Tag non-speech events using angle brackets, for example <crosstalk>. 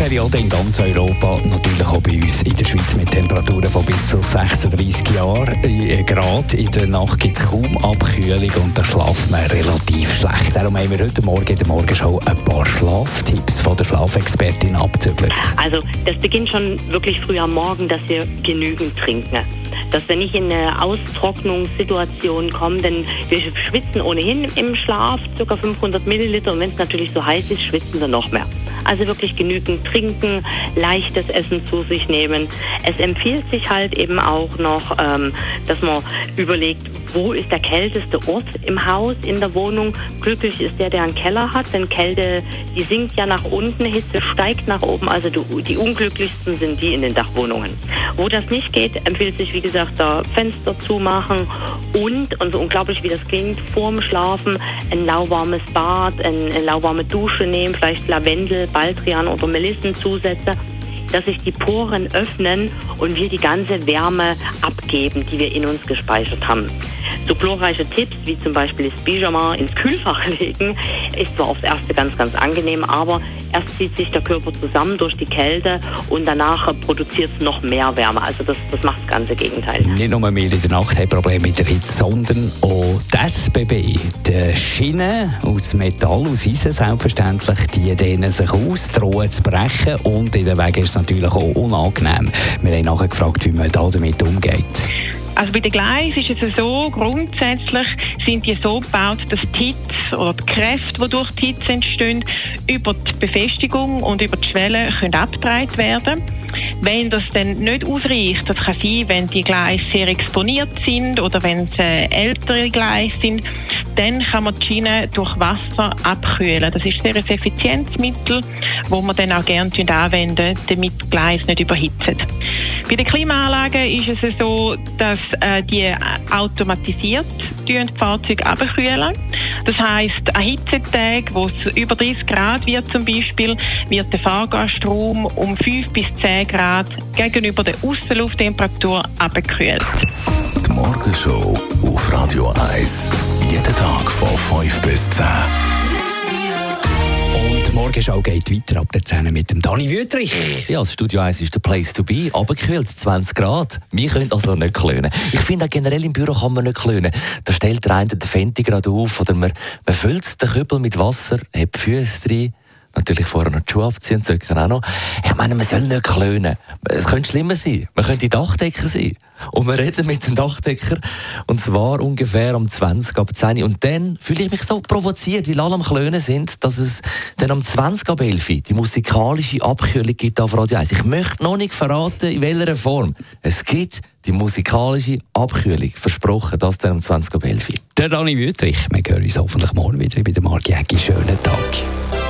Hitzeperiode in ganz Europa, natürlich auch bei uns in der Schweiz mit Temperaturen von bis zu 36 Jahren. Äh, Grad in der Nacht gibt es kaum Abkühlung und da schlafen wir relativ schlecht. Darum haben wir heute Morgen in der Morgenshow ein paar Schlaftipps von der Schlafexpertin abzügelt. Also das beginnt schon wirklich früh am Morgen, dass wir genügend trinken. Dass wir nicht in eine Austrocknungssituation kommen, denn wir schwitzen ohnehin im Schlaf ca. 500 Milliliter und wenn es natürlich so heiß ist, schwitzen wir noch mehr. Also wirklich genügend trinken, leichtes Essen zu sich nehmen. Es empfiehlt sich halt eben auch noch, ähm, dass man überlegt, wo ist der kälteste Ort im Haus, in der Wohnung. Glücklich ist der, der einen Keller hat, denn Kälte, die sinkt ja nach unten, Hitze steigt nach oben. Also die unglücklichsten sind die in den Dachwohnungen. Wo das nicht geht, empfiehlt sich, wie gesagt, da Fenster zumachen und, und so unglaublich wie das klingt, vorm Schlafen ein lauwarmes Bad, eine, eine lauwarme Dusche nehmen, vielleicht Lavendel, Baldrian oder Melissenzusätze dass sich die Poren öffnen und wir die ganze Wärme abgeben, die wir in uns gespeichert haben. So glorreiche Tipps wie zum Beispiel das Pyjama ins Kühlfach <laughs> legen, ist zwar aufs Erste ganz, ganz angenehm, aber erst zieht sich der Körper zusammen durch die Kälte und danach produziert es noch mehr Wärme. Also das, das macht das ganze Gegenteil. Nicht nur wir in der Nacht haben Probleme mit der Hitze, sondern auch das SBB, die Schienen aus Metall, aus Eisen selbstverständlich, die dehnen sich aus, drohen zu brechen und in der Weg ist es natürlich auch unangenehm. Wir haben nachher gefragt, wie man da damit umgeht. Also bei den Gleisen ist es so, grundsätzlich sind die so gebaut, dass die Hitze oder die Kräfte, die durch die Hitze entstehen, über die Befestigung und über die Schwelle können abgetragen werden wenn das dann nicht ausreicht, das kann sein, wenn die Gleise sehr exponiert sind oder wenn es äh, ältere Gleise sind, dann kann man die Schiene durch Wasser abkühlen. Das ist sehr ein effizientes Mittel, das man dann auch gerne anwenden damit die Gleise nicht überhitzen. Bei den Klimaanlagen ist es so, dass äh, die automatisiert die Fahrzeuge abkühlen. Das heisst, an Hitzetagen, wo es über 30 Grad wird zum Beispiel, wird der Fahrgastraum um 5 bis 10 Grad gegenüber der Außenlufttemperatur abgekühlt. Die Morgenshow auf Radio 1. Jeden Tag von 5 bis 10. Die Morgenschau geht weiter ab der 10 mit dem Dani Wüttrich. Ja, das Studio 1 ist der Place to be, abgekühlt, 20 Grad. Wir können also nicht klönen. Ich finde auch generell im Büro kann man nicht klönen. Da stellt der eine den Fenty gerade auf oder man, man füllt den Kübel mit Wasser, hat die Füße drin, natürlich vorher noch die Schuhe abziehen, Socken auch noch. Ich meine, man soll nicht klönen. Es könnte schlimmer sein. Man könnte Dachdecker sein. Und wir reden mit dem Dachdecker. Und zwar ungefähr um 20 ab 10 Und dann fühle ich mich so provoziert, weil alle am Klönen sind, dass es dann um 20 ab 11 die musikalische Abkühlung gibt auf Radio 1. Ich möchte noch nicht verraten, in welcher Form. Es gibt die musikalische Abkühlung. Versprochen, das dann um 20 ab 11 Der Dani Wüttrich. Wir hören uns hoffentlich morgen wieder bei der Marc Jäcki. Schönen Tag.